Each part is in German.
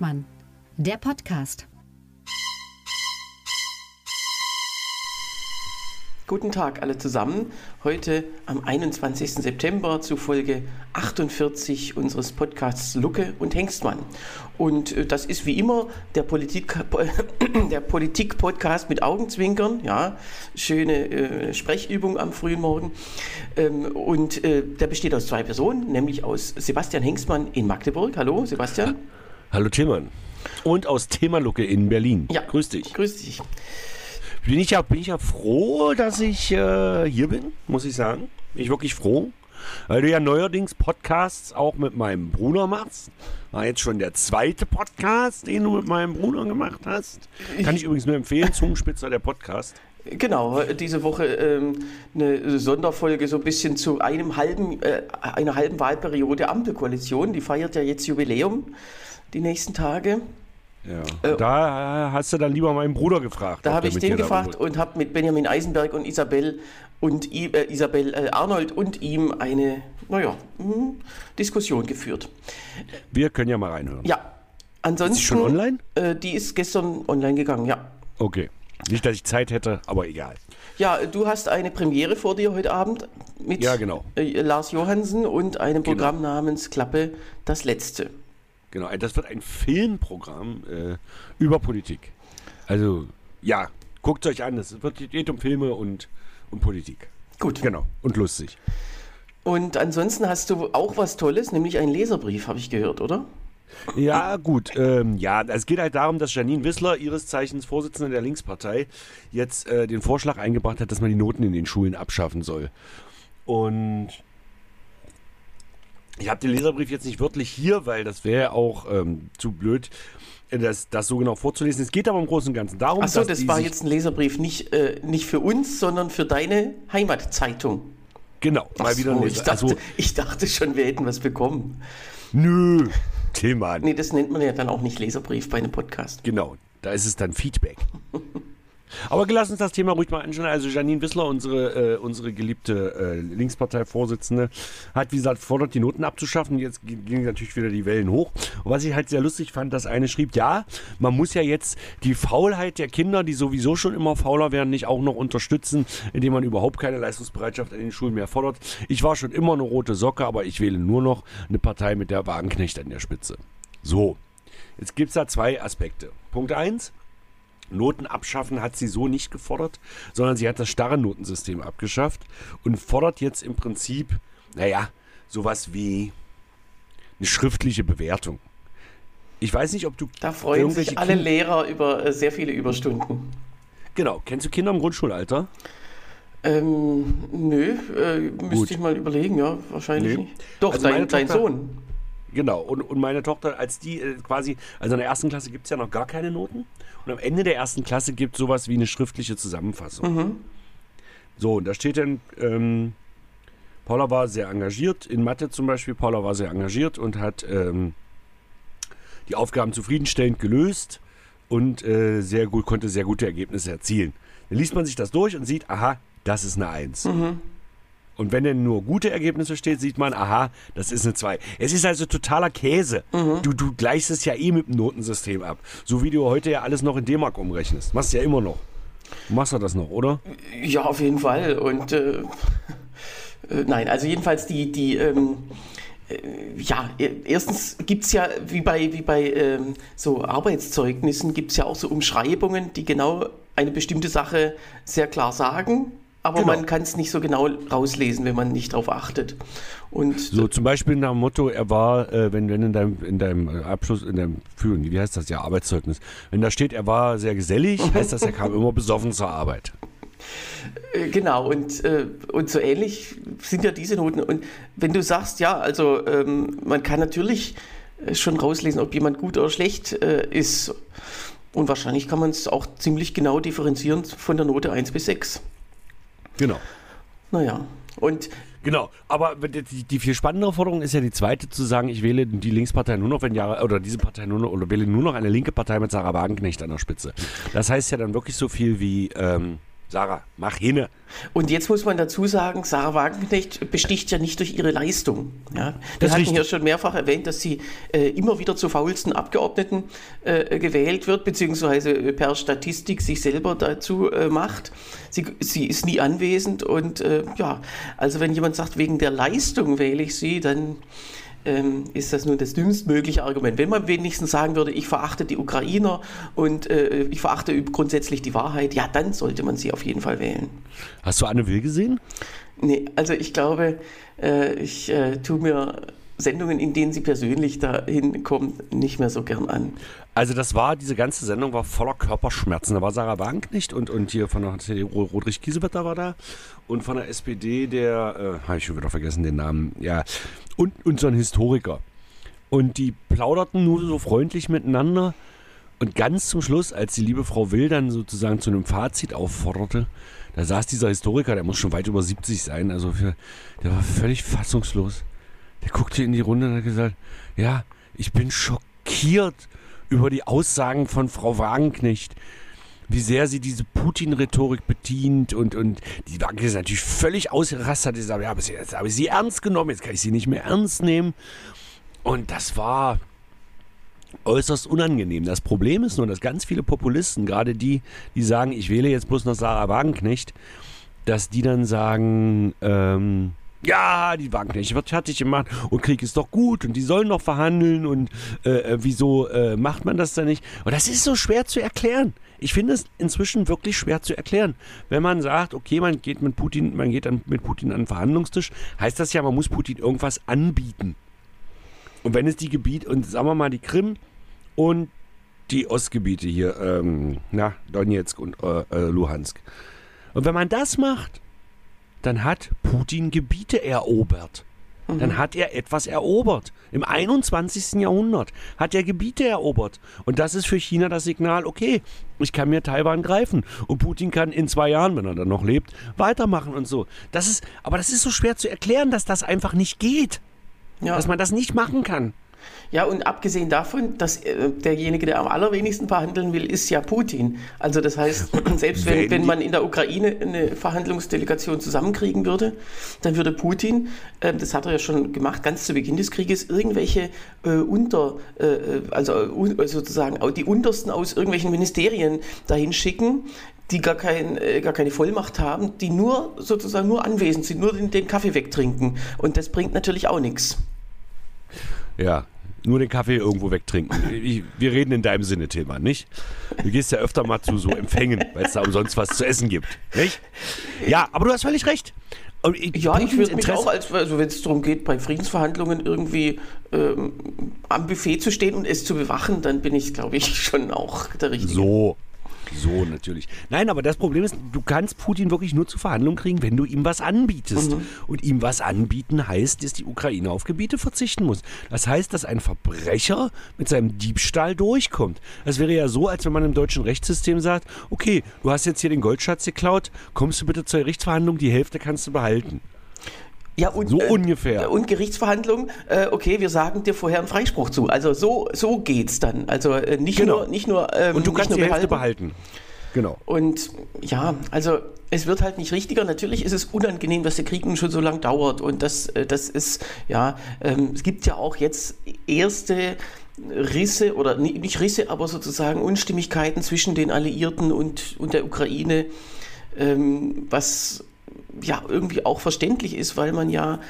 Hengstmann, der Podcast. Guten Tag alle zusammen. Heute am 21. September zu Folge 48 unseres Podcasts Lucke und Hengstmann. Und äh, das ist wie immer der Politik, der Politik-Podcast mit Augenzwinkern. Ja, schöne äh, Sprechübung am frühen Morgen. Ähm, und äh, der besteht aus zwei Personen, nämlich aus Sebastian Hengstmann in Magdeburg. Hallo, Sebastian. Hallo Tillmann. Und aus Themalucke in Berlin. Ja, grüß dich. Grüß dich bin ich ja, bin ich ja froh, dass ich äh, hier bin, muss ich sagen. Bin ich wirklich froh. Weil du ja neuerdings Podcasts auch mit meinem Bruder machst. War jetzt schon der zweite Podcast, den du mit meinem Bruder gemacht hast. Kann ich übrigens nur empfehlen, Zungenspitzer der Podcast. Genau, diese Woche ähm, eine Sonderfolge so ein bisschen zu einem halben, äh, einer halben Wahlperiode Ampelkoalition. Die feiert ja jetzt Jubiläum die nächsten Tage. Ja. Äh, da hast du dann lieber meinen Bruder gefragt. Da habe ich den gefragt und habe mit Benjamin Eisenberg und Isabel und äh, Isabel äh, Arnold und ihm eine, naja, mh, Diskussion geführt. Wir können ja mal reinhören. Ja. Ansonsten. Ist die schon online? Äh, die ist gestern online gegangen, ja. Okay. Nicht, dass ich Zeit hätte, aber egal. Ja, du hast eine Premiere vor dir heute Abend mit ja, genau. Äh, Lars Johansen und einem genau. Programm namens Klappe das Letzte. Genau, das wird ein Filmprogramm äh, über Politik. Also, ja, guckt es euch an. Es wird, geht um Filme und um Politik. Gut. Genau, und lustig. Und ansonsten hast du auch was Tolles, nämlich einen Leserbrief, habe ich gehört, oder? Ja, gut. Ähm, ja, es geht halt darum, dass Janine Wissler, ihres Zeichens Vorsitzende der Linkspartei, jetzt äh, den Vorschlag eingebracht hat, dass man die Noten in den Schulen abschaffen soll. Und ich habe den Leserbrief jetzt nicht wörtlich hier, weil das wäre auch ähm, zu blöd, das, das so genau vorzulesen. Es geht aber im Großen und Ganzen darum, Achso, das war jetzt ein Leserbrief nicht, äh, nicht für uns, sondern für deine Heimatzeitung. Genau, mal wieder so, ich, dachte, also, ich dachte schon, wir hätten was bekommen. Nö, Thema. Nee, das nennt man ja dann auch nicht Leserbrief bei einem Podcast. Genau, da ist es dann Feedback. Aber lass uns das Thema ruhig mal anschauen. Also Janine Wissler, unsere, äh, unsere geliebte äh, Linksparteivorsitzende, hat wie gesagt fordert, die Noten abzuschaffen. Jetzt gingen natürlich wieder die Wellen hoch. Und was ich halt sehr lustig fand, dass eine schrieb, ja, man muss ja jetzt die Faulheit der Kinder, die sowieso schon immer fauler werden, nicht auch noch unterstützen, indem man überhaupt keine Leistungsbereitschaft an den Schulen mehr fordert. Ich war schon immer eine rote Socke, aber ich wähle nur noch eine Partei mit der Wagenknecht an der Spitze. So, jetzt gibt es da zwei Aspekte. Punkt 1, Noten abschaffen hat sie so nicht gefordert, sondern sie hat das starre Notensystem abgeschafft und fordert jetzt im Prinzip, naja, sowas wie eine schriftliche Bewertung. Ich weiß nicht, ob du. Da freuen sich alle kind Lehrer über äh, sehr viele Überstunden. Genau. Kennst du Kinder im Grundschulalter? Ähm, nö, äh, müsste ich mal überlegen, ja, wahrscheinlich nee. nicht. Doch, also dein, dein Sohn. Genau, und, und meine Tochter, als die äh, quasi, also in der ersten Klasse gibt es ja noch gar keine Noten. Und am Ende der ersten Klasse gibt es sowas wie eine schriftliche Zusammenfassung. Mhm. So, und da steht dann, ähm, Paula war sehr engagiert, in Mathe zum Beispiel, Paula war sehr engagiert und hat ähm, die Aufgaben zufriedenstellend gelöst und äh, sehr gut, konnte sehr gute Ergebnisse erzielen. Dann liest man sich das durch und sieht, aha, das ist eine Eins. Mhm. Und wenn denn nur gute Ergebnisse steht, sieht man, aha, das ist eine 2. Es ist also totaler Käse. Mhm. Du, du gleichst es ja eh mit dem Notensystem ab. So wie du heute ja alles noch in D-Mark umrechnest. Machst du ja immer noch. Machst du das noch, oder? Ja, auf jeden Fall. Und äh, äh, nein, also jedenfalls die, die ähm, äh, ja, e, erstens gibt es ja, wie bei, wie bei ähm, so Arbeitszeugnissen, gibt es ja auch so Umschreibungen, die genau eine bestimmte Sache sehr klar sagen aber genau. man kann es nicht so genau rauslesen, wenn man nicht darauf achtet. Und so zum Beispiel nach dem Motto, er war, äh, wenn, wenn in deinem, in deinem Abschluss, in deinem Führung, wie heißt das ja, Arbeitszeugnis, wenn da steht, er war sehr gesellig, heißt das, er kam immer besoffen zur Arbeit. Äh, genau, und, äh, und so ähnlich sind ja diese Noten. Und wenn du sagst, ja, also ähm, man kann natürlich äh, schon rauslesen, ob jemand gut oder schlecht äh, ist. Und wahrscheinlich kann man es auch ziemlich genau differenzieren von der Note 1 bis 6. Genau. Naja, und Genau, aber die, die, viel spannendere Forderung ist ja die zweite, zu sagen, ich wähle die Linkspartei nur noch, wenn Jahre, oder diese Partei nur noch, oder wähle nur noch eine linke Partei mit Sarah Wagenknecht an der Spitze. Das heißt ja dann wirklich so viel wie, ähm, Sarah, mach hinne. Und jetzt muss man dazu sagen, Sarah Wagenknecht besticht ja nicht durch ihre Leistung. Ja? Wir Das hatten richtig. hier schon mehrfach erwähnt, dass sie äh, immer wieder zur faulsten Abgeordneten äh, gewählt wird, beziehungsweise äh, per Statistik sich selber dazu äh, macht. Sie, sie ist nie anwesend und äh, ja, also wenn jemand sagt, wegen der Leistung wähle ich sie, dann ähm, ist das nun das dümmstmögliche Argument. Wenn man wenigstens sagen würde, ich verachte die Ukrainer und äh, ich verachte grundsätzlich die Wahrheit, ja, dann sollte man sie auf jeden Fall wählen. Hast du Anne Will gesehen? Nee, also ich glaube, äh, ich äh, tue mir Sendungen, in denen sie persönlich dahin kommt, nicht mehr so gern an. Also das war, diese ganze Sendung war voller Körperschmerzen. Da war Sarah Wagenknecht und, und hier von der CDU Rodrich Kiesewetter war da und von der SPD der, äh, habe ich schon wieder vergessen den Namen, ja, und, und so ein Historiker. Und die plauderten nur so freundlich miteinander und ganz zum Schluss, als die liebe Frau Will dann sozusagen zu einem Fazit aufforderte, da saß dieser Historiker, der muss schon weit über 70 sein, also für, der war völlig fassungslos. Der guckte in die Runde und hat gesagt, ja, ich bin schockiert über die Aussagen von Frau Wagenknecht, wie sehr sie diese Putin-Rhetorik bedient und, und die Wagenknecht ist natürlich völlig ausgerastet, hat gesagt, ja, aber jetzt habe ich sie ernst genommen, jetzt kann ich sie nicht mehr ernst nehmen. Und das war äußerst unangenehm. Das Problem ist nur, dass ganz viele Populisten, gerade die, die sagen, ich wähle jetzt bloß noch Sarah Wagenknecht, dass die dann sagen, ähm, ja, die Wagenknecht wird fertig gemacht und Krieg ist doch gut und die sollen noch verhandeln und äh, äh, wieso äh, macht man das dann nicht? Und das ist so schwer zu erklären. Ich finde es inzwischen wirklich schwer zu erklären. Wenn man sagt, okay, man geht mit Putin, man geht dann mit Putin an den Verhandlungstisch, heißt das ja, man muss Putin irgendwas anbieten. Und wenn es die Gebiete, und sagen wir mal die Krim und die Ostgebiete hier, ähm, na, Donetsk und äh, äh, Luhansk. Und wenn man das macht, dann hat Putin Gebiete erobert. Dann hat er etwas erobert. Im 21. Jahrhundert hat er Gebiete erobert. Und das ist für China das Signal, okay, ich kann mir Taiwan greifen. Und Putin kann in zwei Jahren, wenn er dann noch lebt, weitermachen und so. Das ist, aber das ist so schwer zu erklären, dass das einfach nicht geht. Ja. Dass man das nicht machen kann. Ja, und abgesehen davon, dass äh, derjenige, der am allerwenigsten verhandeln will, ist ja Putin. Also das heißt, selbst wenn, Wenn wenn man in der Ukraine eine Verhandlungsdelegation zusammenkriegen würde, dann würde Putin, äh, das hat er ja schon gemacht, ganz zu Beginn des Krieges, irgendwelche äh, unter, äh, äh, also äh, un- sozusagen auch die untersten aus irgendwelchen Ministerien dahin schicken, die gar, kein, äh, gar keine Vollmacht haben, die nur sozusagen nur anwesend sind, nur den, den Kaffee wegtrinken. Und das bringt natürlich auch nichts. Ja, nur den Kaffee irgendwo wegtrinken. Ich, wir reden in deinem Sinne, Tillmann, nicht? Du gehst ja öfter mal zu so Empfängen, weil es da umsonst was zu essen gibt, nicht? Ja, aber du hast völlig recht. Ich, Ja, ich würde mich auch, als, also wenn es darum geht, bei Friedensverhandlungen irgendwie ähm, am Buffet zu stehen und es zu bewachen, dann bin ich, glaube ich, schon auch der Richtige. So. So, natürlich. Nein, aber das Problem ist, du kannst Putin wirklich nur zur Verhandlung kriegen, wenn du ihm was anbietest. Und ihm was anbieten heißt, dass die Ukraine auf Gebiete verzichten muss. Das heißt, dass ein Verbrecher mit seinem Diebstahl durchkommt. Das wäre ja so, als wenn man im deutschen Rechtssystem sagt, okay, du hast jetzt hier den Goldschatz geklaut, kommst du bitte zur Gerichtsverhandlung, die Hälfte kannst du behalten. Ja, und, So ungefähr. Und Gerichtsverhandlungen, äh, okay, wir sagen dir vorher einen Freispruch zu. Also so, so geht's dann. Also äh, nicht Genau. nur, nicht nur, ähm, Und du kannst nur die Hälfte behalten. behalten. Genau. Und ja, also es wird halt nicht richtiger. Natürlich ist es unangenehm, dass der Krieg nun schon so lang dauert. Und das, äh, das ist, ja, ähm, es gibt ja auch jetzt erste Risse oder ni- nicht Risse, aber sozusagen Unstimmigkeiten zwischen den Alliierten und, und der Ukraine, ähm, was ja irgendwie auch verständlich ist, weil man ja,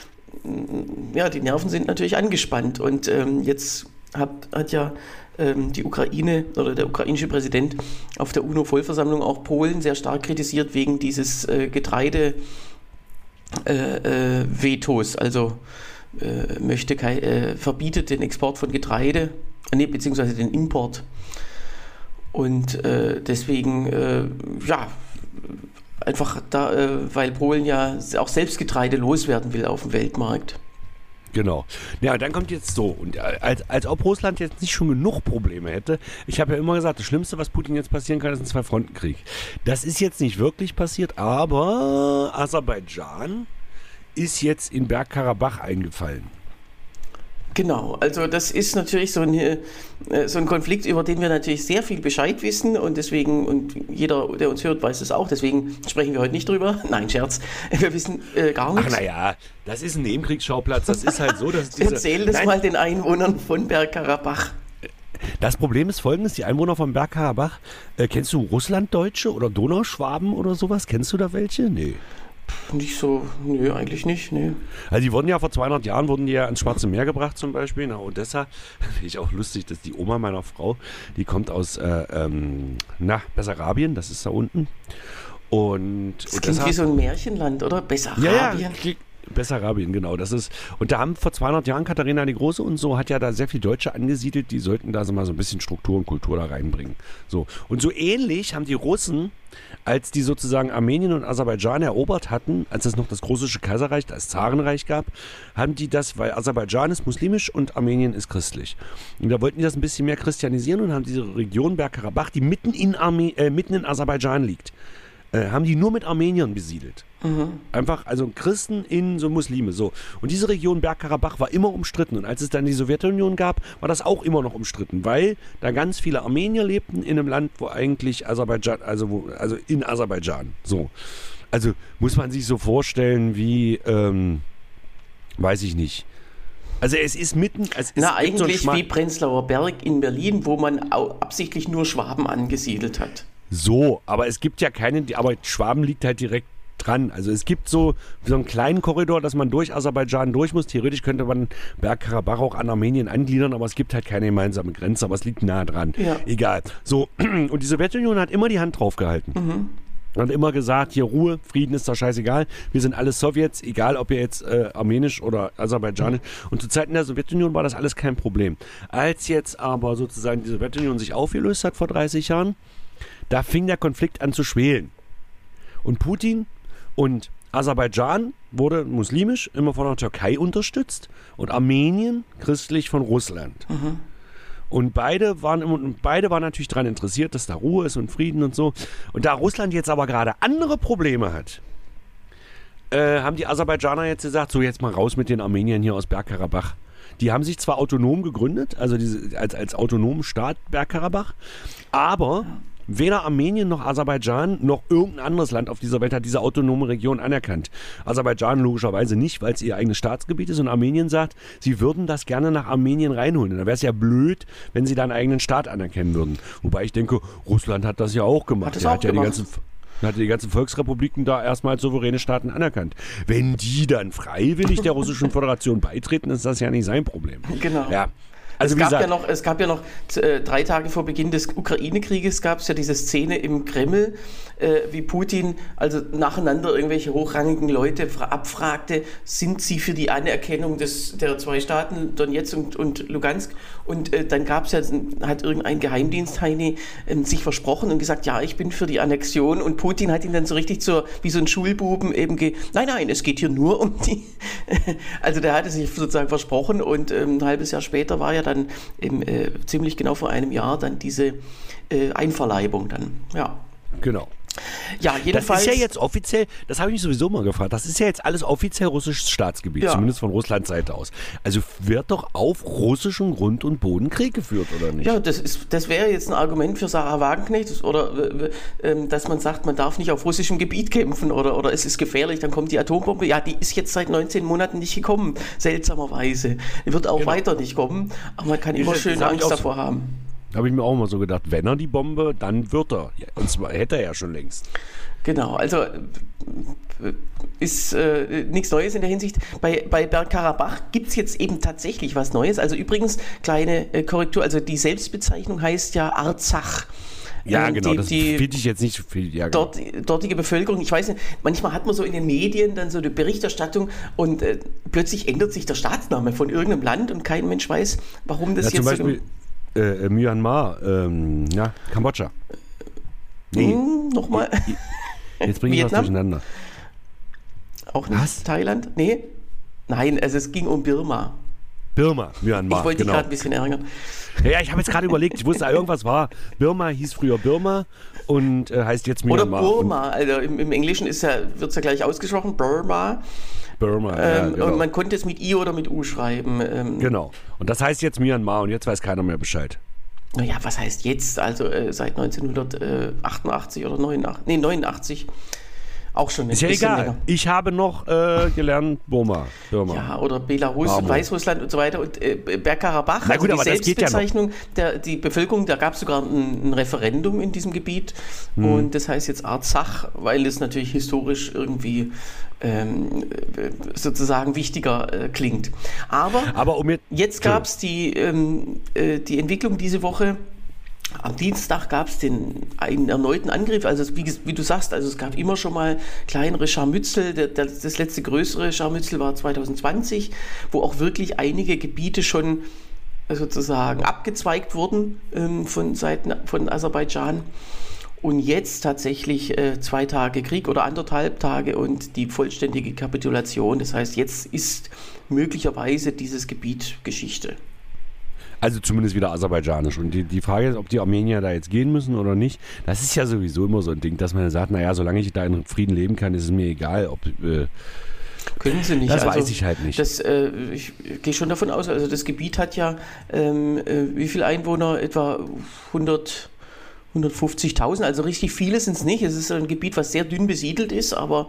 mm, ja, die Nerven sind natürlich angespannt. Und ähm, jetzt hat, hat ja ähm, die Ukraine oder der ukrainische Präsident auf der UNO-Vollversammlung auch Polen sehr stark kritisiert wegen dieses äh, Getreide äh, äh, also äh, möchte äh, verbietet den Export von Getreide, äh, nee, beziehungsweise den Import. Und deswegen, ja, einfach da, äh, weil Polen ja auch selbst Getreide loswerden will auf dem Weltmarkt. Genau. Ja, dann kommt jetzt so. Und äh, als, als ob Russland jetzt nicht schon genug Probleme hätte. Ich habe ja immer gesagt, das Schlimmste, was Putin jetzt passieren kann, ist ein Zwei-Fronten-Krieg. Das ist jetzt nicht wirklich passiert, aber Aserbaidschan ist jetzt in Bergkarabach eingefallen. Genau, also das ist natürlich so, eine, äh, so ein Konflikt, über den wir natürlich sehr viel Bescheid wissen und deswegen, und jeder, der uns hört, weiß es auch, deswegen sprechen wir heute nicht drüber. Nein, Scherz, wir wissen äh, gar nichts. Ach naja, das ist ein Nebenkriegsschauplatz, das ist halt so, dass diese... Erzähl das Nein, mal den Einwohnern von Bergkarabach. Das Problem ist folgendes, die Einwohner von Bergkarabach, äh, kennst du Russlanddeutsche oder Donauschwaben oder sowas? Kennst du da welche? Nee. Nicht so, nö, eigentlich nicht, nö. Also die wurden ja vor 200 Jahren wurden die ja ans Schwarze Meer gebracht zum Beispiel nach Odessa. Finde ich auch lustig, dass die Oma meiner Frau, die kommt aus äh, ähm, na, Bessarabien, das ist da unten. Und Das klingt wie so ein Märchenland, oder? Bessarabien. ja, ja, Bessarabien, genau. Das ist, und da haben vor 200 Jahren Katharina die Große und so hat ja da sehr viel Deutsche angesiedelt, die sollten da so mal so ein bisschen Struktur und Kultur da reinbringen. So. Und so ähnlich haben die Russen, als die sozusagen Armenien und Aserbaidschan erobert hatten, als es noch das Russische Kaiserreich, das Zarenreich gab, haben die das, weil Aserbaidschan ist muslimisch und Armenien ist christlich. Und da wollten die das ein bisschen mehr christianisieren und haben diese Region Bergkarabach, die mitten in, Arme äh, mitten in Aserbaidschan liegt, äh, haben die nur mit Armeniern besiedelt. Einfach, also Christen in so Muslime, so. Und diese Region Bergkarabach war immer umstritten. Und als es dann die Sowjetunion gab, war das auch immer noch umstritten, weil da ganz viele Armenier lebten in einem Land, wo eigentlich Aserbaidschan, also, wo, also in Aserbaidschan, so. Also muss man sich so vorstellen wie, ähm, weiß ich nicht. Also es ist mitten, es Na, so eigentlich Schma- wie Prenzlauer Berg in Berlin, wo man absichtlich nur Schwaben angesiedelt hat. So, aber es gibt ja keine, aber Schwaben liegt halt direkt dran. Also es gibt so, so einen kleinen Korridor, dass man durch Aserbaidschan durch muss. Theoretisch könnte man Bergkarabach auch an Armenien angliedern, aber es gibt halt keine gemeinsame Grenze, aber es liegt nah dran. Ja. Egal. So, und die Sowjetunion hat immer die Hand drauf gehalten. Und hat immer gesagt, hier Ruhe, Frieden ist doch scheißegal. Wir sind alle Sowjets, egal ob ihr jetzt äh, armenisch oder aserbaidschanisch. Und zu Zeiten der Sowjetunion war das alles kein Problem. Als jetzt aber sozusagen die Sowjetunion sich aufgelöst hat vor 30 Jahren, da fing der Konflikt an zu schwelen. Und Putin und Aserbaidschan wurde muslimisch immer von der Türkei unterstützt und Armenien christlich von Russland. Und beide waren, beide waren natürlich daran interessiert, dass da Ruhe ist und Frieden und so. Und da Russland jetzt aber gerade andere Probleme hat, äh, haben die Aserbaidschaner jetzt gesagt, so jetzt mal raus mit den Armeniern hier aus Bergkarabach. Die haben sich zwar autonom gegründet, also diese, als, als autonomen Staat Bergkarabach, aber weder Armenien noch Aserbaidschan noch irgendein anderes Land auf dieser Welt hat diese autonome Region anerkannt. Aserbaidschan logischerweise nicht, weil es ihr eigenes Staatsgebiet ist und Armenien sagt, sie würden das gerne nach Armenien reinholen. Da wäre es ja blöd, wenn sie da einen eigenen Staat anerkennen würden. Wobei ich denke, Russland hat das ja auch gemacht. Hat es Der auch hat ja die gemacht. ganzen dann hat er die ganzen Volksrepubliken da erstmal als souveräne Staaten anerkannt. Wenn die dann freiwillig der Russischen Föderation beitreten, ist das ja nicht sein Problem. Genau. Ja. Also es, wie gab gesagt, ja noch, es gab ja noch äh, drei Tage vor Beginn des Ukraine-Krieges gab es ja diese Szene im Kreml, äh, wie Putin also nacheinander irgendwelche hochrangigen Leute fra- abfragte, sind sie für die Anerkennung des, der zwei Staaten, Donetsk und, und Lugansk? Und äh, dann gab es ja, hat irgendein Geheimdienstheini ähm, sich versprochen und gesagt, ja, ich bin für die Annexion. Und Putin hat ihn dann so richtig so, wie so ein Schulbuben eben, ge nein, nein, es geht hier nur um die, also der hatte sich sozusagen versprochen und ähm, ein halbes Jahr später war ja dann im, äh, ziemlich genau vor einem Jahr dann diese äh, Einverleibung dann. Ja. genau. Ja, Das jedenfalls. ist ja jetzt offiziell, das habe ich mich sowieso mal gefragt, das ist ja jetzt alles offiziell russisches Staatsgebiet, Ja. zumindest von Russlands Seite aus. Also wird doch auf russischem Grund und Boden Krieg geführt, oder nicht? Ja, das, ist, das wäre jetzt ein Argument für Sarah Wagenknecht, oder äh, dass man sagt, man darf nicht auf russischem Gebiet kämpfen oder, oder es ist gefährlich, dann kommt die Atombombe. Ja, die ist jetzt seit 19 Monaten nicht gekommen, seltsamerweise. Die wird auch Genau. weiter nicht kommen, aber man kann immer das schön Angst so. davor haben. Habe ich mir auch mal so gedacht, wenn er die Bombe, dann wird er. Und zwar hätte er ja schon längst. Genau, also ist äh, nichts Neues in der Hinsicht. Bei, bei Bergkarabach gibt es jetzt eben tatsächlich was Neues. Also übrigens, kleine äh, Korrektur, also die Selbstbezeichnung heißt ja Arzach. Ja, Ähm, genau, die, das finde ich jetzt nicht so viel. Ja, genau. dort, dortige Bevölkerung, ich weiß nicht, manchmal hat man so in den Medien dann so eine Berichterstattung und äh, plötzlich ändert sich der Staatsname von irgendeinem Land und kein Mensch weiß, warum das ja, jetzt zum so Beispiel äh, Myanmar, ähm, ja, Kambodscha. Nee, Hm, nochmal, jetzt bringe ich was durcheinander. auch nicht Was? Thailand? Nee? Nein, also es ging um Birma. Birma, Myanmar. Ich wollte dich genau. gerade ein bisschen ärgern. Ja, ich habe jetzt gerade überlegt, ich wusste, irgendwas war. Birma hieß früher Birma und äh, heißt jetzt Oder Myanmar. Burma, also im, im Englischen ja, wird es ja gleich ausgesprochen, Burma. Und Birma, ja, Ähm, genau. Und man konnte es mit I oder mit U schreiben. Ähm, genau. Und das heißt jetzt Myanmar und jetzt weiß keiner mehr Bescheid. Naja, was heißt jetzt? Also äh, seit 1988 oder 89, nee, 89. Auch schon Ist ja egal. länger. Ich habe noch äh, gelernt Burma. Birma. Ja, oder Belarus, Bravo. Weißrussland und so weiter. Und äh, Bergkarabach, Na also gut, die aber das geht ja. Selbstbezeichnung, der, die Bevölkerung, da gab es sogar ein, ein Referendum in diesem Gebiet. Hm. Und das heißt jetzt Arzach, weil es natürlich historisch irgendwie ähm, äh, sozusagen wichtiger äh, klingt. Aber Aber um jetzt. Jetzt gab es die, ähm, äh, die Entwicklung diese Woche. Am Dienstag gab es den einen erneuten Angriff. Also wie, wie du sagst, also es gab immer schon mal kleinere Scharmützel. Der, das letzte größere Scharmützel war 2020, wo auch wirklich einige Gebiete schon sozusagen abgezweigt wurden ähm, von Seiten von Aserbaidschan. Und jetzt tatsächlich äh, zwei Tage Krieg oder anderthalb Tage und die vollständige Kapitulation. Das heißt, jetzt ist möglicherweise dieses Gebiet Geschichte. Also zumindest wieder aserbaidschanisch. Und die, die Frage ist, ob die Armenier da jetzt gehen müssen oder nicht. Das ist ja sowieso immer so ein Ding, dass man sagt, naja, solange ich da in Frieden leben kann, ist es mir egal, ob. Äh, Können sie nicht. Das also, weiß ich halt nicht. Das, äh, ich gehe schon davon aus, also das Gebiet hat ja, ähm, äh, wie viele Einwohner? Etwa 100, 150.000, also richtig viele sind es nicht. Es ist ein Gebiet, was sehr dünn besiedelt ist, aber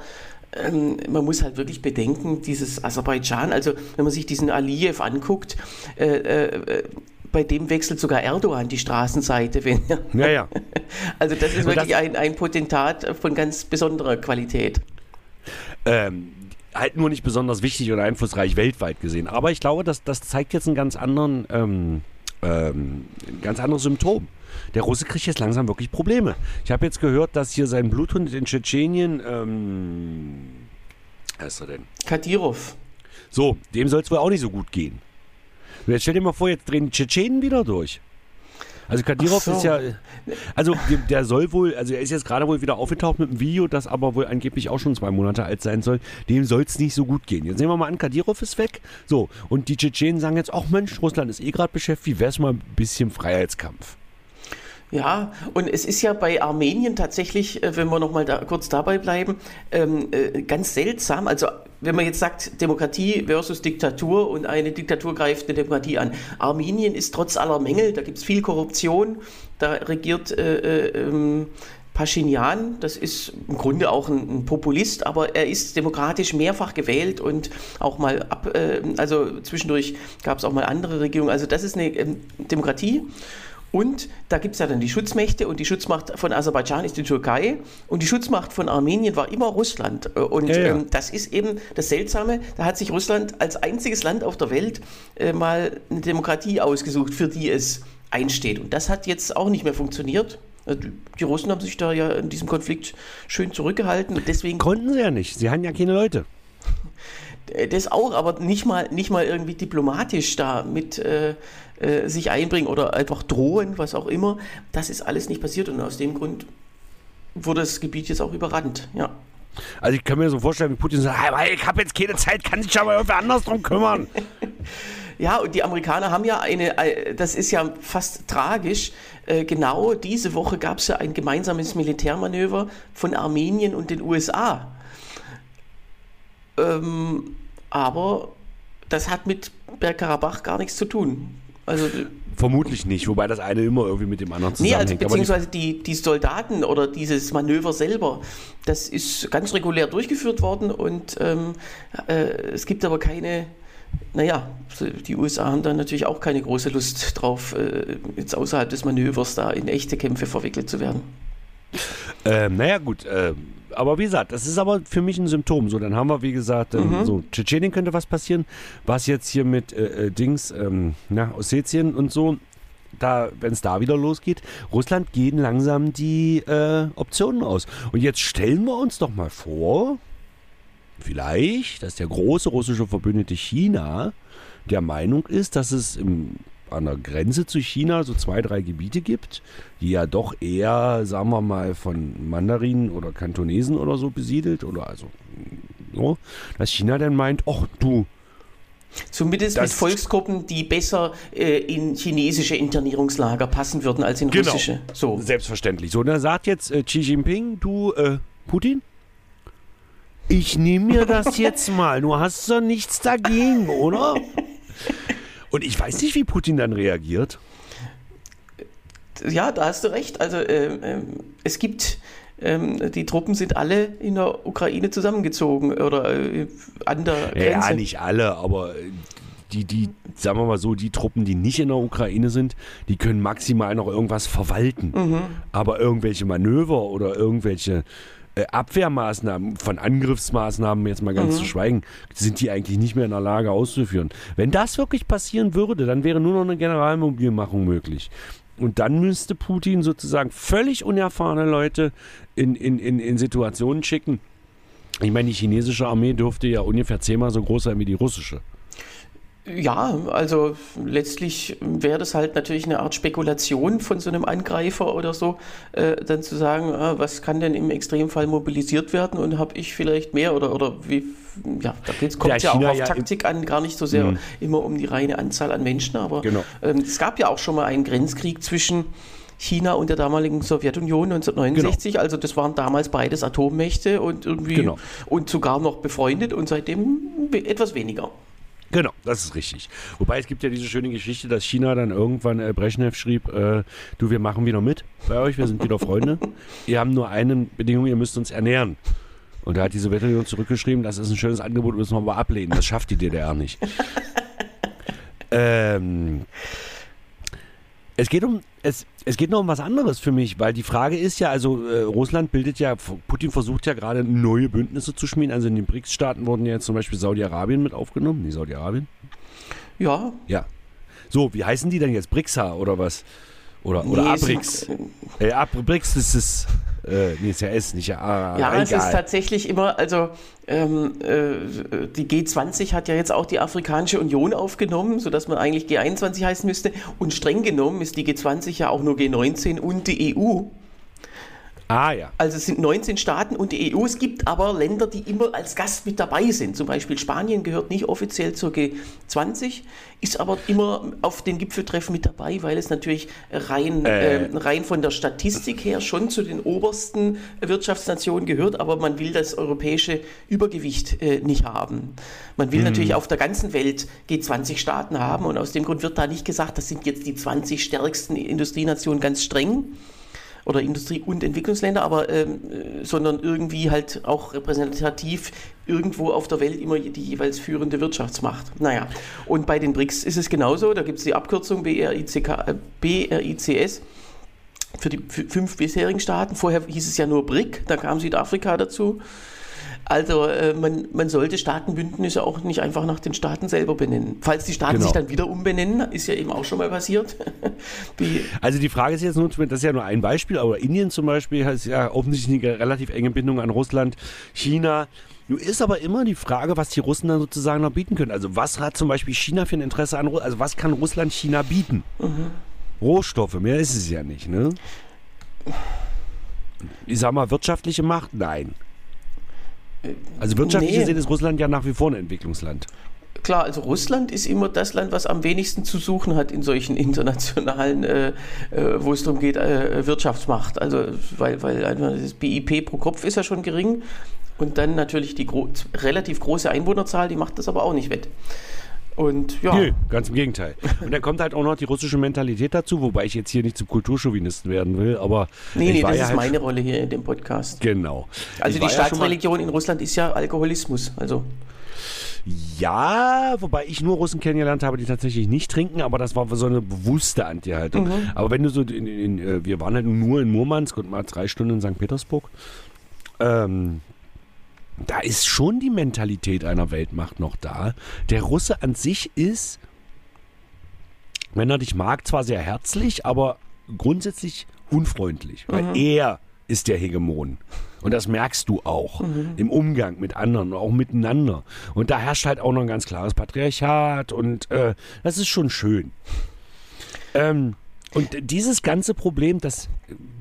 ähm, man muss halt wirklich bedenken, dieses Aserbaidschan, also wenn man sich diesen Aliyev anguckt, äh, äh, bei dem wechselt sogar Erdogan die Straßenseite, wenn ja, ja. Also das ist Und wirklich das- ein, ein Potentat von ganz besonderer Qualität. ähm, halt nur nicht besonders wichtig oder einflussreich weltweit gesehen. Aber ich glaube, das, das zeigt jetzt einen ganz anderen, ähm, ähm, ein ganz anderes Symptom. Der Russe kriegt jetzt langsam wirklich Probleme. Ich habe jetzt gehört, dass hier sein Bluthund in Tschetschenien, ähm, wer ist er denn? Kadirov. So, dem soll es wohl auch nicht so gut gehen. Und jetzt stell dir mal vor, jetzt drehen die Tschetschenen wieder durch. Also Kadirov so. ist ja, also der, soll wohl, also er ist jetzt gerade wohl wieder aufgetaucht mit einem Video, das aber wohl angeblich auch schon zwei Monate alt sein soll. Dem soll es nicht so gut gehen. Jetzt nehmen wir mal an, Kadirov ist weg. So, und die Tschetschenen sagen jetzt, ach Mensch, Russland ist eh gerade beschäftigt, wie wär's mal ein bisschen Freiheitskampf? Ja, und es ist ja bei Armenien tatsächlich, äh, wenn wir nochmal da, kurz dabei bleiben, ähm, äh, ganz seltsam. Also wenn man jetzt sagt, Demokratie versus Diktatur und eine Diktatur greift eine Demokratie an. Armenien ist trotz aller Mängel, da gibt es viel Korruption, da regiert äh, äh, ähm, Pashinyan, das ist im Grunde auch ein, ein Populist, aber er ist demokratisch mehrfach gewählt und auch mal ab, äh, also zwischendurch gab es auch mal andere Regierungen. Also das ist eine ähm, Demokratie. Und da gibt es ja dann die Schutzmächte und die Schutzmacht von Aserbaidschan ist die Türkei und die Schutzmacht von Armenien war immer Russland. Äh, Und Ja, ja. Ähm, das ist eben das Seltsame, da hat sich Russland als einziges Land auf der Welt äh, mal eine Demokratie ausgesucht, für die es einsteht. Und das hat jetzt auch nicht mehr funktioniert. Also die- Russen haben sich da ja in diesem Konflikt schön zurückgehalten deswegen Konnten sie ja nicht. Sie hatten ja keine Leute. äh, das auch, aber nicht mal, nicht mal irgendwie diplomatisch da mit äh, äh, sich einbringen oder einfach drohen, was auch immer. Das ist alles nicht passiert und aus dem Grund wurde das Gebiet jetzt auch überrannt. Ja. Also ich kann mir so vorstellen, wie Putin sagt, "Hey, ich habe jetzt keine Zeit, kann sich aber irgendwer anders drum kümmern. Ja, und die Amerikaner haben ja eine, äh, das ist ja fast tragisch, äh, genau diese Woche gab es ja ein gemeinsames Militärmanöver von Armenien und den USA. Ähm, aber das hat mit Bergkarabach gar nichts zu tun. Also Vermutlich nicht, wobei das eine immer irgendwie mit dem anderen Nee, also zusammenhängt. Aber die- beziehungsweise die, die Soldaten oder dieses Manöver selber, das ist ganz regulär durchgeführt worden und ähm, äh, es gibt aber keine, naja, die USA haben da natürlich auch keine große Lust drauf, äh, jetzt außerhalb des Manövers da in echte Kämpfe verwickelt zu werden. Ähm, naja, gut. Ähm, aber wie gesagt, das ist aber für mich ein Symptom. So, dann haben wir, wie gesagt, ähm, Mhm. so Tschetschenien könnte was passieren. Was jetzt hier mit äh, äh, Dings, ähm, na, Ossetien und so, da, wenn es da wieder losgeht, Russland gehen langsam die äh, Optionen aus. Und jetzt stellen wir uns doch mal vor, vielleicht, dass der große russische Verbündete China der Meinung ist, dass es im, an der Grenze zu China so zwei, drei Gebiete gibt, die ja doch eher, sagen wir mal, von Mandarinen oder Kantonesen oder so besiedelt oder also so, dass China dann meint, ach du, Zumindest Das- mit Volksgruppen, die besser äh, in chinesische Internierungslager passen würden als in Genau. russische. So. Selbstverständlich. So, da sagt jetzt äh, Xi Jinping, du, äh, Putin, ich nehme mir das jetzt mal. Du hast doch nichts dagegen, oder? Und ich weiß nicht, wie Putin dann reagiert. Ja, da hast du recht. Also ähm, ähm, es gibt, ähm, die Truppen sind alle in der Ukraine zusammengezogen oder äh, an der Ja, Grenze. nicht alle, aber äh, die, die, sagen wir mal so, die Truppen, die nicht in der Ukraine sind, die können maximal noch irgendwas verwalten. Mhm. Aber irgendwelche Manöver oder irgendwelche äh, Abwehrmaßnahmen, von Angriffsmaßnahmen jetzt mal Mhm. ganz zu schweigen, sind die eigentlich nicht mehr in der Lage auszuführen. Wenn das wirklich passieren würde, dann wäre nur noch eine Generalmobilmachung möglich. Und dann müsste Putin sozusagen völlig unerfahrene Leute in, in, in, in Situationen schicken. Ich meine, die chinesische Armee dürfte ja ungefähr zehnmal so groß sein wie die russische. Ja, also letztlich wäre das halt natürlich eine Art Spekulation von so einem Angreifer oder so, äh, dann zu sagen, ah, was kann denn im Extremfall mobilisiert werden und habe ich vielleicht mehr oder, oder wie, ja, da kommt Ja, es ja auch auf ja Taktik an, gar nicht so sehr immer um die reine Anzahl an Menschen, aber Genau. ähm, es gab ja auch schon mal einen Grenzkrieg zwischen China und der damaligen Sowjetunion 1969, also das waren damals beides Atommächte und irgendwie Genau. und sogar noch befreundet und seitdem etwas weniger. Genau, das ist richtig. Wobei es gibt ja diese schöne Geschichte, dass China dann irgendwann äh, Brezhnev schrieb, äh, du, wir machen wieder mit bei euch, wir sind wieder Freunde. ihr habt nur eine Bedingung, ihr müsst uns ernähren. Und da hat die Sowjetunion zurückgeschrieben, das ist ein schönes Angebot, müssen wir aber ablehnen. Das schafft die DDR nicht. ähm, es geht um es, es geht noch um was anderes für mich, weil die Frage ist ja, also äh, Russland bildet ja, Putin versucht ja gerade neue Bündnisse zu schmieden. Also in den BRICS-Staaten wurden ja jetzt zum Beispiel Saudi-Arabien mit aufgenommen. Nee, Saudi-Arabien? Ja, Ja. So, wie heißen die denn jetzt? BRICSA oder was? Oder, oder Nee, ABRICS? Äh, ABRICS ist es. Äh, nee, ist ja S, nicht ja A. Ja, es ist egal. tatsächlich immer, also ähm, äh, die G20 hat ja jetzt auch die Afrikanische Union aufgenommen, sodass man eigentlich G21 heißen müsste. Und streng genommen ist die G20 ja auch nur G19 und die EU. Ah, ja. Also es sind 19 Staaten und die EU. Es gibt aber Länder, die immer als Gast mit dabei sind. Zum Beispiel Spanien gehört nicht offiziell zur G20, ist aber immer auf den Gipfeltreffen mit dabei, weil es natürlich rein, Äh. äh, rein von der Statistik her schon zu den obersten Wirtschaftsnationen gehört, aber man will das europäische Übergewicht äh, nicht haben. Man will natürlich auf der ganzen Welt G20 Staaten haben und aus dem Grund wird da nicht gesagt, das sind jetzt die 20 stärksten Industrienationen ganz streng oder Industrie- und Entwicklungsländer, aber ähm, äh, sondern irgendwie halt auch repräsentativ irgendwo auf der Welt immer die jeweils führende Wirtschaftsmacht. Naja, und bei den BRICS ist es genauso, da gibt es die Abkürzung BRICK, äh, BRICS für die fünf bisherigen Staaten. Vorher hieß es ja nur BRIC, da kam Südafrika dazu. Also äh, man, man sollte Staatenbündnisse auch nicht einfach nach den Staaten selber benennen. Falls die Staaten Genau. sich dann wieder umbenennen, ist ja eben auch schon mal passiert. Wie, Also die Frage ist jetzt nur, das ist ja nur ein Beispiel, aber Indien zum Beispiel hat ja offensichtlich eine relativ enge Bindung an Russland, China. Nun ist aber immer die Frage, was die Russen dann sozusagen noch bieten können. Also was hat zum Beispiel China für ein Interesse an Russland? Also was kann Russland China bieten? Rohstoffe, mehr ist es ja nicht, ne? Ich sag mal, wirtschaftliche Macht? Nein. Also wirtschaftlich nee. gesehen ist Russland ja nach wie vor ein Entwicklungsland. Klar, also Russland ist immer das Land, was am wenigsten zu suchen hat in solchen internationalen, äh, äh, wo es darum geht, äh, Wirtschaftsmacht. Also weil, weil einfach das BIP pro Kopf ist ja schon gering und dann natürlich die gro relativ große Einwohnerzahl, die macht das aber auch nicht wett. Und ja, Nö, ganz im Gegenteil. Und dann kommt halt auch noch die russische Mentalität dazu, wobei ich jetzt hier nicht zum Kulturchauvinisten werden will, aber nee, nee, das ja ist halt meine Rolle hier in dem Podcast. Genau. Also Ich die war ja Staatsreligion in Russland ist ja Alkoholismus. Also Ja, wobei ich nur Russen kennengelernt habe, die tatsächlich nicht trinken, aber das war so eine bewusste Anti-Haltung. Mhm. Aber wenn du so, in, in, äh, wir waren halt nur in Murmansk und mal drei Stunden in St. Petersburg, ähm, da ist schon die Mentalität einer Weltmacht noch da. Der Russe an sich ist, wenn er dich mag, zwar sehr herzlich, aber grundsätzlich unfreundlich, weil er ist der Hegemon. Und das merkst du auch im Umgang mit anderen und auch miteinander. Und da herrscht halt auch noch ein ganz klares Patriarchat und äh, das ist schon schön. Ähm, und dieses ganze Problem, das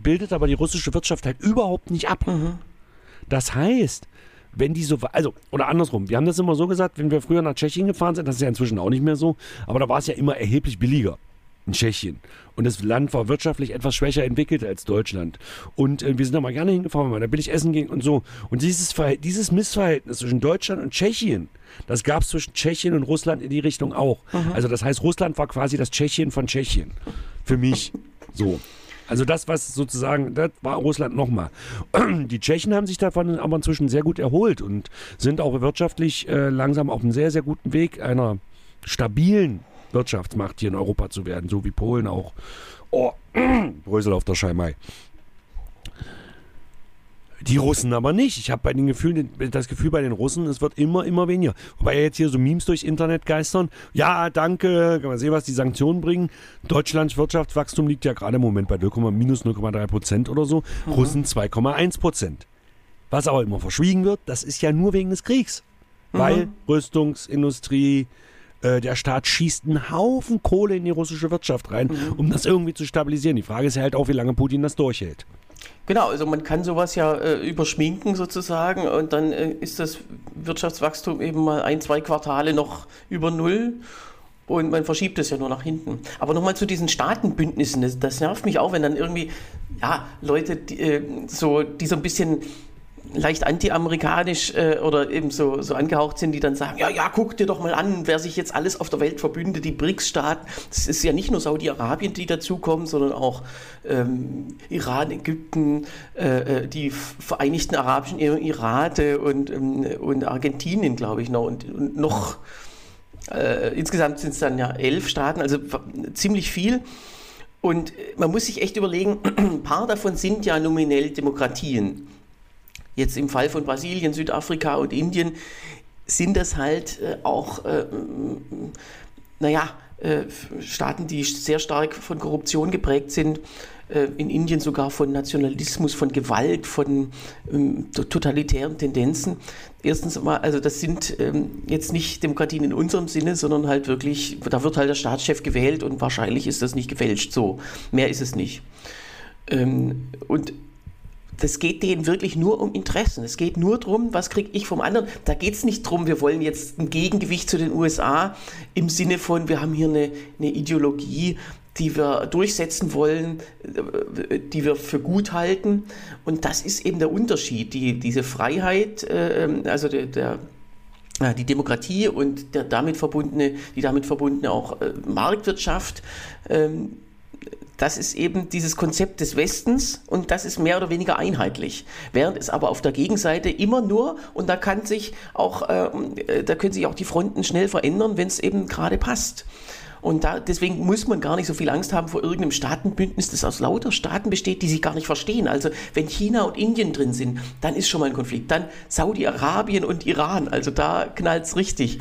bildet aber die russische Wirtschaft halt überhaupt nicht ab. Das heißt, wenn die so, also, oder andersrum, wir haben das immer so gesagt, wenn wir früher nach Tschechien gefahren sind, das ist ja inzwischen auch nicht mehr so, aber da war es ja immer erheblich billiger in Tschechien. Und das Land war wirtschaftlich etwas schwächer entwickelt als Deutschland. Und äh, wir sind da mal gerne hingefahren, weil da billig essen ging und so. Und dieses, dieses Missverhältnis zwischen Deutschland und Tschechien, das gab es zwischen Tschechien und Russland in die Richtung auch. Mhm. Also das heißt, Russland war quasi das Tschechien von Tschechien. Für mich. So. Also das, was sozusagen, das war Russland nochmal. Die Tschechen haben sich davon aber inzwischen sehr gut erholt und sind auch wirtschaftlich äh, langsam auf einem sehr, sehr guten Weg einer stabilen Wirtschaftsmacht hier in Europa zu werden, so wie Polen auch. Oh, Brösel auf der Scheimei. Die Russen aber nicht. Ich habe bei den Gefühlen das Gefühl bei den Russen, es wird immer, immer weniger. Wobei jetzt hier so Memes durchs Internet geistern. Ja, danke, kann man sehen, was die Sanktionen bringen. Deutschlands Wirtschaftswachstum liegt ja gerade im Moment bei 0, minus 0,3 Prozent oder so. Mhm. Russen 2,1 Prozent. Was aber immer verschwiegen wird, das ist ja nur wegen des Kriegs. Mhm. Weil Rüstungsindustrie, äh, der Staat schießt einen Haufen Kohle in die russische Wirtschaft rein, mhm. um das irgendwie zu stabilisieren. Die Frage ist ja halt auch, wie lange Putin das durchhält. Genau, also man kann sowas ja äh, überschminken sozusagen und dann äh, ist das Wirtschaftswachstum eben mal ein, zwei Quartale noch über Null und man verschiebt es ja nur nach hinten. Aber nochmal zu diesen Staatenbündnissen, das, das, nervt mich auch, wenn dann irgendwie, ja, Leute, die, äh, so, die so ein bisschen leicht anti-amerikanisch äh, oder eben so, so angehaucht sind, die dann sagen, ja, ja, guck dir doch mal an, wer sich jetzt alles auf der Welt verbündet, die BRICS-Staaten. Das ist ja nicht nur Saudi-Arabien, die dazukommen, sondern auch ähm, Iran, Ägypten, äh, äh die Vereinigten Arabischen Emirate und, ähm, und Argentinien, glaube ich, noch. Und, und noch äh, insgesamt sind es dann ja elf Staaten, also ziemlich viel. Und man muss sich echt überlegen, ein paar davon sind ja nominell Demokratien. Jetzt im Fall von Brasilien, Südafrika und Indien sind das halt äh, auch, äh, naja, äh, Staaten, die sehr stark von Korruption geprägt sind, äh, in Indien sogar von Nationalismus, von Gewalt, von ähm, totalitären Tendenzen. Erstens mal, also das sind ähm, jetzt nicht Demokratien in unserem Sinne, sondern halt wirklich, da wird halt der Staatschef gewählt und wahrscheinlich ist das nicht gefälscht. So, mehr ist es nicht. Ähm, und das geht denen wirklich nur um Interessen. Es geht nur darum, was kriege ich vom anderen. Da geht es nicht darum, wir wollen jetzt ein Gegengewicht zu den USA im Sinne von, wir haben hier eine, eine Ideologie, die wir durchsetzen wollen, äh, die wir für gut halten. Und das ist eben der Unterschied. Die, diese Freiheit, äh, also der, der die Demokratie und der damit verbundene, die damit verbundene auch äh, Marktwirtschaft, ähm, das ist eben dieses Konzept des Westens und das ist mehr oder weniger einheitlich. Während es aber auf der Gegenseite immer nur, und da kann sich auch, ähm, äh, da können sich auch die Fronten schnell verändern, wenn es eben gerade passt. Und da, deswegen muss man gar nicht so viel Angst haben vor irgendeinem Staatenbündnis, das aus lauter Staaten besteht, die sich gar nicht verstehen. Also wenn China und Indien drin sind, dann ist schon mal ein Konflikt. Dann Saudi-Arabien und Iran, also da knallt es richtig.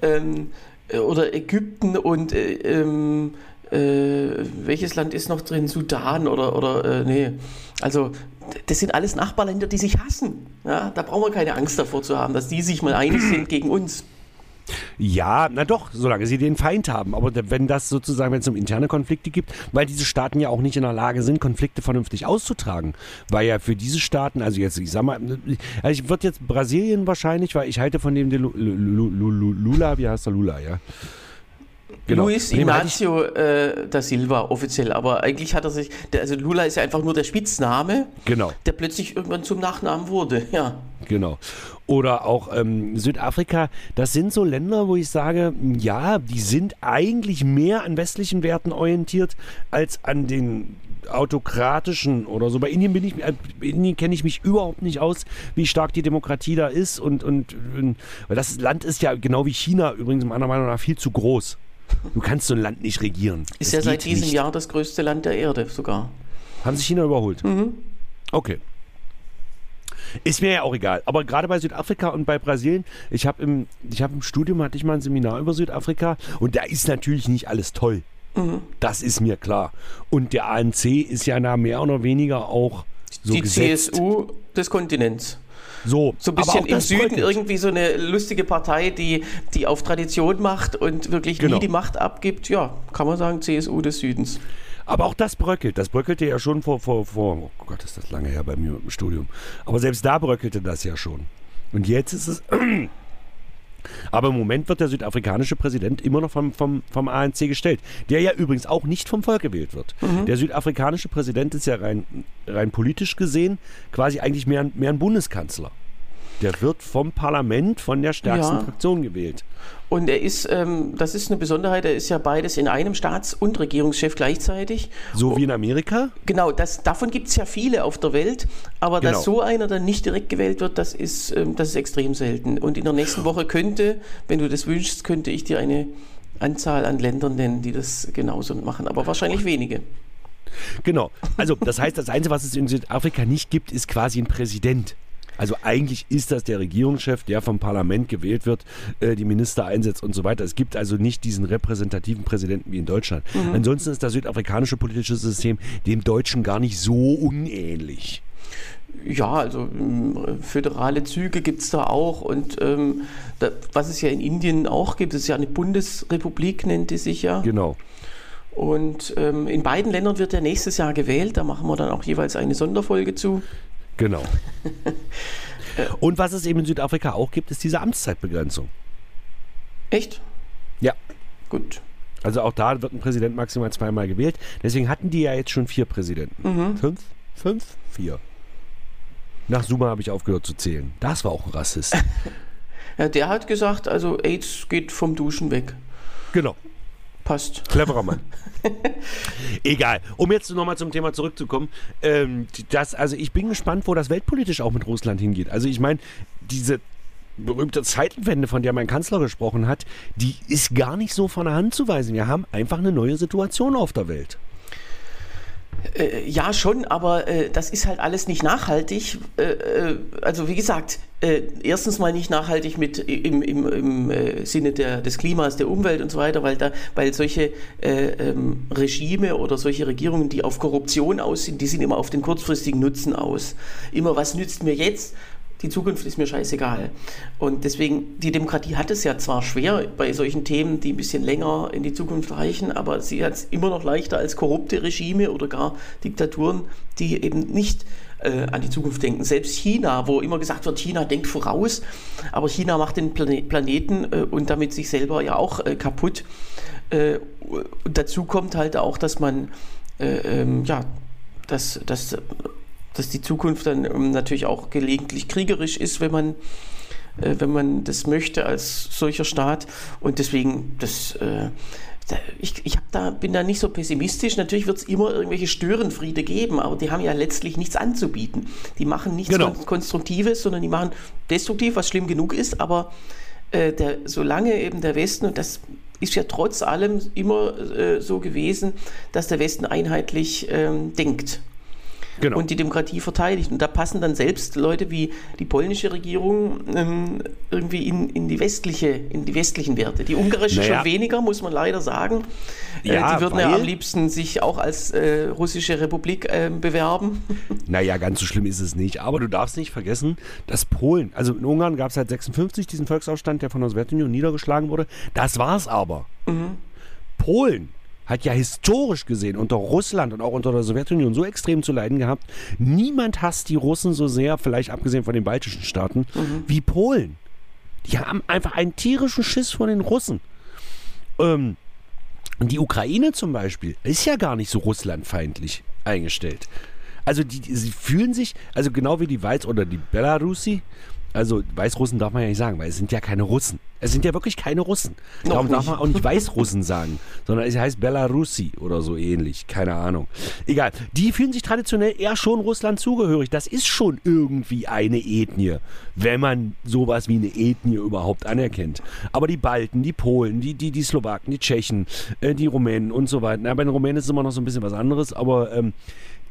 Ähm, äh, oder Ägypten und äh, ähm, äh, welches Land ist noch drin? Sudan oder, oder äh, nee. Also, das sind alles Nachbarländer, die sich hassen. Ja, da brauchen wir keine Angst davor zu haben, dass die sich mal einig sind gegen uns. Ja, na doch, solange sie den Feind haben. Aber wenn das sozusagen, wenn es um interne Konflikte gibt, weil diese Staaten ja auch nicht in der Lage sind, Konflikte vernünftig auszutragen. Weil ja für diese Staaten, also jetzt, ich sag mal, also ich würde jetzt Brasilien wahrscheinlich, weil ich halte von dem Lula, wie heißt der Lula, ja? Genau. Luis Ignacio äh, da Silva offiziell, aber eigentlich hat er sich, der, also Lula ist ja einfach nur der Spitzname, genau. der plötzlich irgendwann zum Nachnamen wurde, ja. Genau. Oder auch ähm, Südafrika, das sind so Länder, wo ich sage, ja, die sind eigentlich mehr an westlichen Werten orientiert als an den autokratischen oder so. Bei Indien bin ich, äh, Indien kenne ich mich überhaupt nicht aus, wie stark die Demokratie da ist und, und, und weil das Land ist ja genau wie China übrigens meiner Meinung nach viel zu groß. Du kannst so ein Land nicht regieren. Ist ja seit diesem nicht. Jahr das größte Land der Erde sogar. Haben sich China überholt? Mhm. Okay. Ist mir ja auch egal. Aber gerade bei Südafrika und bei Brasilien, ich habe im, hab im Studium hatte ich mal ein Seminar über Südafrika und da ist natürlich nicht alles toll. Mhm. Das ist mir klar. Und der ANC ist ja da mehr oder weniger auch so Die gesetzt. CSU des Kontinents. So, so ein bisschen im Süden irgendwie so eine lustige Partei, die, die auf Tradition macht und wirklich genau. nie die Macht abgibt. Ja, kann man sagen, CSU des Südens. Aber auch das bröckelt. Das bröckelte ja schon vor, vor, vor, oh Gott, ist das lange her bei mir im Studium. Aber selbst da bröckelte das ja schon. Und jetzt ist es. Aber im Moment wird der südafrikanische Präsident immer noch vom, vom, vom ANC gestellt, der ja übrigens auch nicht vom Volk gewählt wird. Mhm. Der südafrikanische Präsident ist ja rein, rein politisch gesehen quasi eigentlich mehr, mehr ein Bundeskanzler. Der wird vom Parlament, von der stärksten Ja. Fraktion gewählt. Und er ist, ähm, das ist eine Besonderheit, er ist ja beides in einem Staats- und Regierungschef gleichzeitig. So wie in Amerika. Genau, das, davon gibt es ja viele auf der Welt, aber Genau. dass so einer dann nicht direkt gewählt wird, das ist, ähm, das ist extrem selten. Und in der nächsten Woche könnte, wenn du das wünschst, könnte ich dir eine Anzahl an Ländern nennen, die das genauso machen, aber wahrscheinlich wenige. Genau. Also das heißt, das Einzige, was es in Südafrika nicht gibt, ist quasi ein Präsident. Also eigentlich ist das der Regierungschef, der vom Parlament gewählt wird, äh, die Minister einsetzt und so weiter. Es gibt also nicht diesen repräsentativen Präsidenten wie in Deutschland. Ansonsten ist das südafrikanische politische System dem deutschen gar nicht so unähnlich. Ja, also ähm, föderale Züge gibt es da auch und ähm, da, was es ja in Indien auch gibt, ist ja eine Bundesrepublik, nennt die sich ja. Genau. Und ähm, in beiden Ländern wird er nächstes Jahr gewählt, da machen wir dann auch jeweils eine Sonderfolge zu. Genau. Und was es eben in Südafrika auch gibt, ist diese Amtszeitbegrenzung. Echt? Ja. Gut. Also auch da wird ein Präsident maximal zweimal gewählt. Deswegen hatten die ja jetzt schon vier Präsidenten. Fünf? Fünf? Vier. Nach Suma habe ich aufgehört zu zählen. Das war auch ein Rassist. Ja, der hat gesagt, also AIDS geht vom Duschen weg. genau. Passt. Cleverer Mann. Egal. Um jetzt nochmal zum Thema zurückzukommen. Ähm, das, also ich bin gespannt, wo das weltpolitisch auch mit Russland hingeht. Also ich meine, diese berühmte Zeitenwende, von der mein Kanzler gesprochen hat, die ist gar nicht so von der Hand zu weisen. Wir haben einfach eine neue Situation auf der Welt. Äh, ja, schon, aber äh, das ist halt alles nicht nachhaltig. Äh, äh, also wie gesagt, äh, erstens mal nicht nachhaltig mit im, im, im äh, Sinne der, des Klimas, der Umwelt und so weiter, weil, da, weil solche äh, ähm, Regime oder solche Regierungen, die auf Korruption aus sind, die sind immer auf den kurzfristigen Nutzen aus. Immer, was nützt mir jetzt? Die Zukunft ist mir scheißegal. Und deswegen, die Demokratie hat es ja zwar schwer bei solchen Themen, die ein bisschen länger in die Zukunft reichen, aber sie hat es immer noch leichter als korrupte Regime oder gar Diktaturen, die eben nicht äh, an die Zukunft denken. Selbst China, wo immer gesagt wird, China denkt voraus, aber China macht den Plane Planeten äh, und damit sich selber ja auch äh, kaputt. Äh, dazu kommt halt auch, dass man äh, ähm, ja, dass, dass, dass die Zukunft dann ähm, natürlich auch gelegentlich kriegerisch ist, wenn man, äh, wenn man das möchte als solcher Staat. Und deswegen, das, äh, ich, ich da, bin da nicht so pessimistisch. Natürlich wird es immer irgendwelche Störenfriede geben, aber die haben ja letztlich nichts anzubieten. Die machen nichts Genau. Kon- Konstruktives, sondern die machen destruktiv, was schlimm genug ist, aber äh, der, solange eben der Westen, und das ist ja trotz allem immer äh, so gewesen, dass der Westen einheitlich ähm, denkt Genau. und die Demokratie verteidigt. Und da passen dann selbst Leute wie die polnische Regierung ähm, irgendwie in, in, die westliche, in die westlichen Werte. Die ungarische Naja. schon weniger, muss man leider sagen. Ja, äh, die würden ja am liebsten sich auch als äh, russische Republik äh, bewerben. Naja, ganz so schlimm ist es nicht. Aber du darfst nicht vergessen, dass Polen, also in Ungarn gab es halt 56 diesen Volksaufstand, der von der Sowjetunion niedergeschlagen wurde. Das war's aber. Polen hat ja historisch gesehen unter Russland und auch unter der Sowjetunion so extrem zu leiden gehabt. Niemand hasst die Russen so sehr, vielleicht abgesehen von den baltischen Staaten, wie Polen. Die haben einfach einen tierischen Schiss vor den Russen. Ähm, und die Ukraine zum Beispiel ist ja gar nicht so russlandfeindlich eingestellt. Also die, die, sie fühlen sich, also genau wie die Weiß- oder die Belarusi, also Weißrussen darf man ja nicht sagen, weil es sind ja keine Russen. Es sind ja wirklich keine Russen. Darum darf man auch nicht Weißrussen sagen, sondern es heißt Belarusi oder so ähnlich. Keine Ahnung. Egal. Die fühlen sich traditionell eher schon Russland zugehörig. Das ist schon irgendwie eine Ethnie, wenn man sowas wie eine Ethnie überhaupt anerkennt. Aber die Balten, die Polen, die, die, die Slowaken, die Tschechen, äh, die Rumänen und so weiter. Na, bei den Rumänen ist es immer noch so ein bisschen was anderes, aber ähm,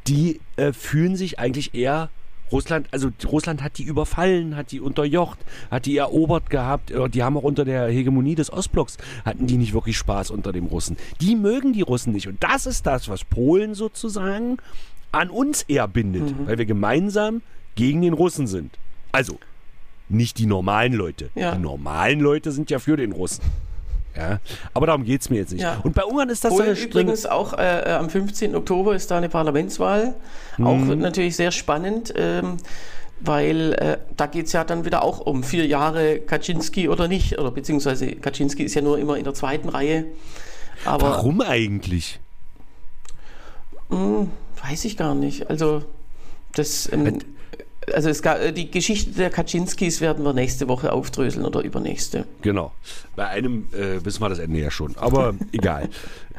die äh, fühlen sich eigentlich eher Russland, also Russland hat die überfallen, hat die unterjocht, hat die erobert gehabt. äh, Die haben auch unter der Hegemonie des Ostblocks hatten die nicht wirklich Spaß unter dem Russen. Die mögen die Russen nicht. Und das ist das, was Polen sozusagen an uns eher bindet, weil wir gemeinsam gegen den Russen sind. Also nicht die normalen Leute. Ja. Die normalen Leute sind ja für den Russen. Ja, aber darum geht es mir jetzt nicht. Ja. Und bei Ungarn ist das Polen strenge- übrigens auch äh, äh, am 15. Oktober ist da eine Parlamentswahl. Auch Mhm. natürlich sehr spannend. Ähm, weil äh, da geht es ja dann wieder auch um vier Jahre Kaczynski oder nicht, oder beziehungsweise Kaczynski ist ja nur immer in der zweiten Reihe. Aber Warum eigentlich? Hm, weiß ich gar nicht. Also das, ähm, also es gab, die Geschichte der Kaczynskis werden wir nächste Woche aufdröseln oder übernächste. Genau. Bei einem äh, wissen wir das Ende ja schon, aber egal.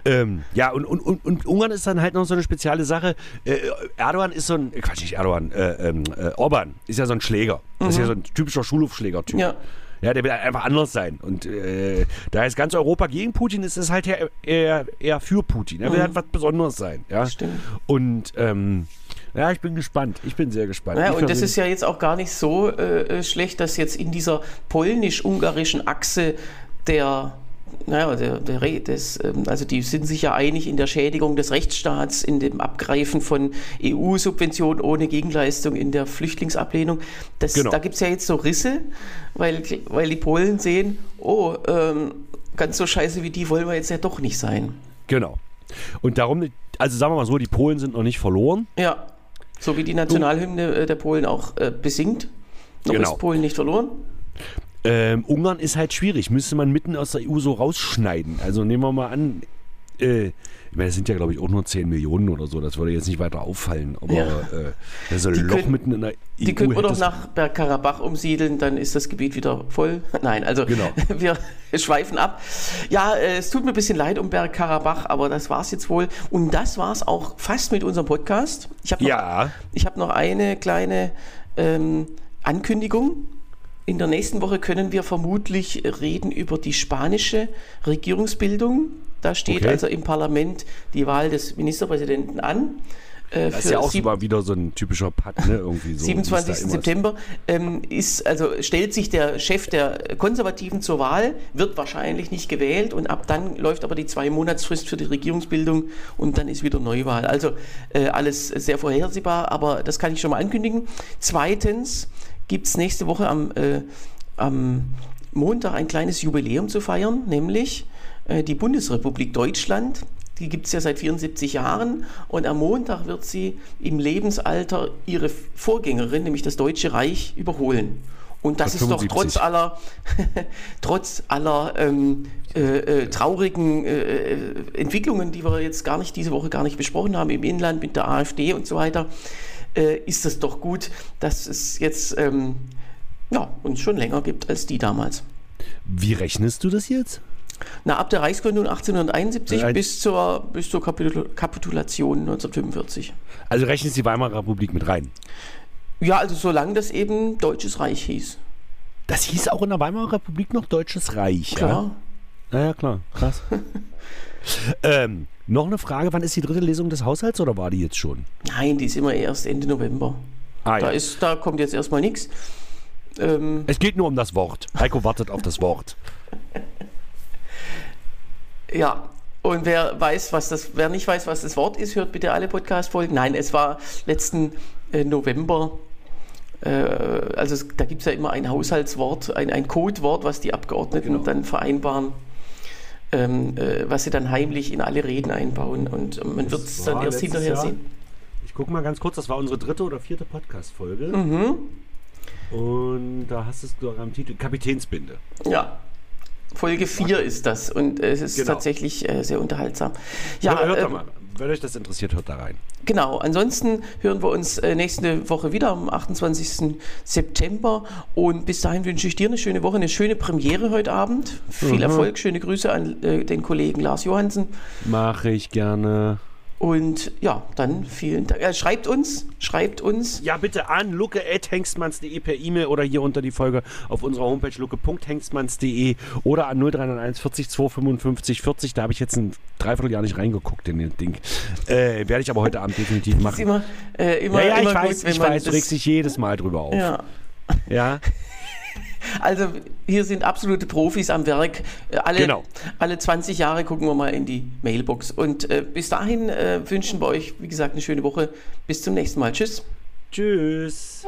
Ähm, ja, und, und, und, und Ungarn ist dann halt noch so eine spezielle Sache. Äh, Erdogan ist so ein, äh, Quatsch, nicht Erdogan, äh, ähm, äh, Orban ist ja so ein Schläger. Das ist ja so ein typischer Schulhofschläger-Typ. Ja. Ja, der will einfach anders sein. Und äh, da ist ganz Europa gegen Putin, ist es halt eher, eher, eher für Putin. Er will halt was Besonderes sein. Ja? Stimmt. Und ähm, ja, ich bin gespannt. Ich bin sehr gespannt. Ja, Ich und das ist ja jetzt auch gar nicht so äh, schlecht, dass jetzt in dieser polnisch-ungarischen Achse der, naja, der, der des, ähm, also die sind sich ja einig in der Schädigung des Rechtsstaats, in dem Abgreifen von EU-Subventionen ohne Gegenleistung, in der Flüchtlingsablehnung. Das, Genau. Da gibt es ja jetzt so Risse, weil, weil die Polen sehen, oh, ähm, ganz so scheiße wie die wollen wir jetzt ja doch nicht sein. Genau. Und darum, also sagen wir mal so, die Polen sind noch nicht verloren. Ja, so wie die Nationalhymne äh, der Polen auch äh, besingt. Noch Genau. ist Polen nicht verloren. Ähm, Ungarn ist halt schwierig. Müsste man mitten aus der EU so rausschneiden. Also nehmen wir mal an, äh, ich meine, das sind ja, glaube ich, auch nur 10 Millionen oder so. Das würde jetzt nicht weiter auffallen. Aber Ja. äh, das ist ein Die Loch können- mitten in der EU. Die können wir doch nach Bergkarabach umsiedeln, dann ist das Gebiet wieder voll. Nein, also Genau. wir schweifen ab. Ja, äh, es tut mir ein bisschen leid um Bergkarabach, aber das war es jetzt wohl. Und das war es auch fast mit unserem Podcast. Ich habe noch, Ja. ich hab noch eine kleine ähm, Ankündigung. In der nächsten Woche können wir vermutlich reden über die spanische Regierungsbildung. Da steht Okay. also im Parlament die Wahl des Ministerpräsidenten an. Äh, Das ist ja auch mal wieder so ein typischer Putt, ne? Irgendwie so. 27. wie es da immer ist. September ähm, ist, also stellt sich der Chef der Konservativen zur Wahl, wird wahrscheinlich nicht gewählt und ab dann läuft aber die zwei Monatsfrist für die Regierungsbildung und dann ist wieder Neuwahl. Also äh, alles sehr vorhersehbar, aber das kann ich schon mal ankündigen. Zweitens gibt es nächste Woche am, äh, am Montag ein kleines Jubiläum zu feiern, nämlich die Bundesrepublik Deutschland. Die gibt es ja seit 74 Jahren und am Montag wird sie im Lebensalter ihre Vorgängerin, nämlich das Deutsche Reich, überholen. Und das ist doch 75. trotz aller, trotz aller ähm, äh, äh, traurigen äh, Entwicklungen, die wir jetzt gar nicht diese Woche gar nicht besprochen haben, im Inland mit der AfD und so weiter, äh, ist es doch gut, dass es jetzt ähm, ja, uns schon länger gibt als die damals. Wie rechnest du das jetzt? Na, ab der Reichsgründung 1871 Ein- bis zur, bis zur Kapitul Kapitulation 1945. Also rechnest die Weimarer Republik mit rein. Ja, also solange das eben Deutsches Reich hieß. Das hieß auch in der Weimarer Republik noch Deutsches Reich. Klar. Ja, ja klar. Krass. ähm, noch eine Frage: Wann ist die dritte Lesung des Haushalts oder war die jetzt schon? Nein, die ist immer erst Ende November. Ah, Da, ist, da kommt jetzt erstmal nichts. Ähm, Es geht nur um das Wort. Heiko wartet auf das Wort. ja, und wer weiß, was das, wer nicht weiß, was das Wort ist, hört bitte alle Podcast-Folgen. Nein, es war letzten äh, November. Äh, also es, da gibt es ja immer ein Haushaltswort, ein, ein Codewort, was die Abgeordneten Genau. dann vereinbaren, ähm, äh, was sie dann heimlich in alle Reden einbauen. Und man wird es dann erst hinterher Jahr. sehen. Ich gucke mal ganz kurz, das war unsere dritte oder vierte Podcast-Folge. Mhm. Und da hast du es am Titel Kapitänsbinde. Ja. Folge 4 ist das und äh, es ist Genau. tatsächlich äh, sehr unterhaltsam. Ja, hört äh, mal. Wenn euch das interessiert, hört da rein. Genau, ansonsten hören wir uns äh, nächste Woche wieder am 28. September und bis dahin wünsche ich dir eine schöne Woche, eine schöne Premiere heute Abend. Viel Erfolg, schöne Grüße an äh, den Kollegen Lars Johansen Mache ich gerne. Und ja, dann vielen Dank. Äh, schreibt uns, schreibt uns. Ja, bitte an lucke.hengstmanns.de per E-Mail oder hier unter die Folge auf unserer Homepage lucke.hengstmanns.de oder an 0391 40 255 40. Da habe ich jetzt ein Dreivierteljahr nicht reingeguckt in den Ding. Äh, Werde ich aber heute Abend definitiv Ist machen. immer, äh, immer, Ja, ja, immer ich gut, weiß, ich weiß, du regst dich jedes Mal drüber auf. Ja. Ja? Also hier sind absolute Profis am Werk. Äh, Alle, Genau. alle 20 Jahre gucken wir mal in die Mailbox. Und äh, bis dahin äh, wünschen wir euch, wie gesagt, eine schöne Woche. Bis zum nächsten Mal. Tschüss. Tschüss.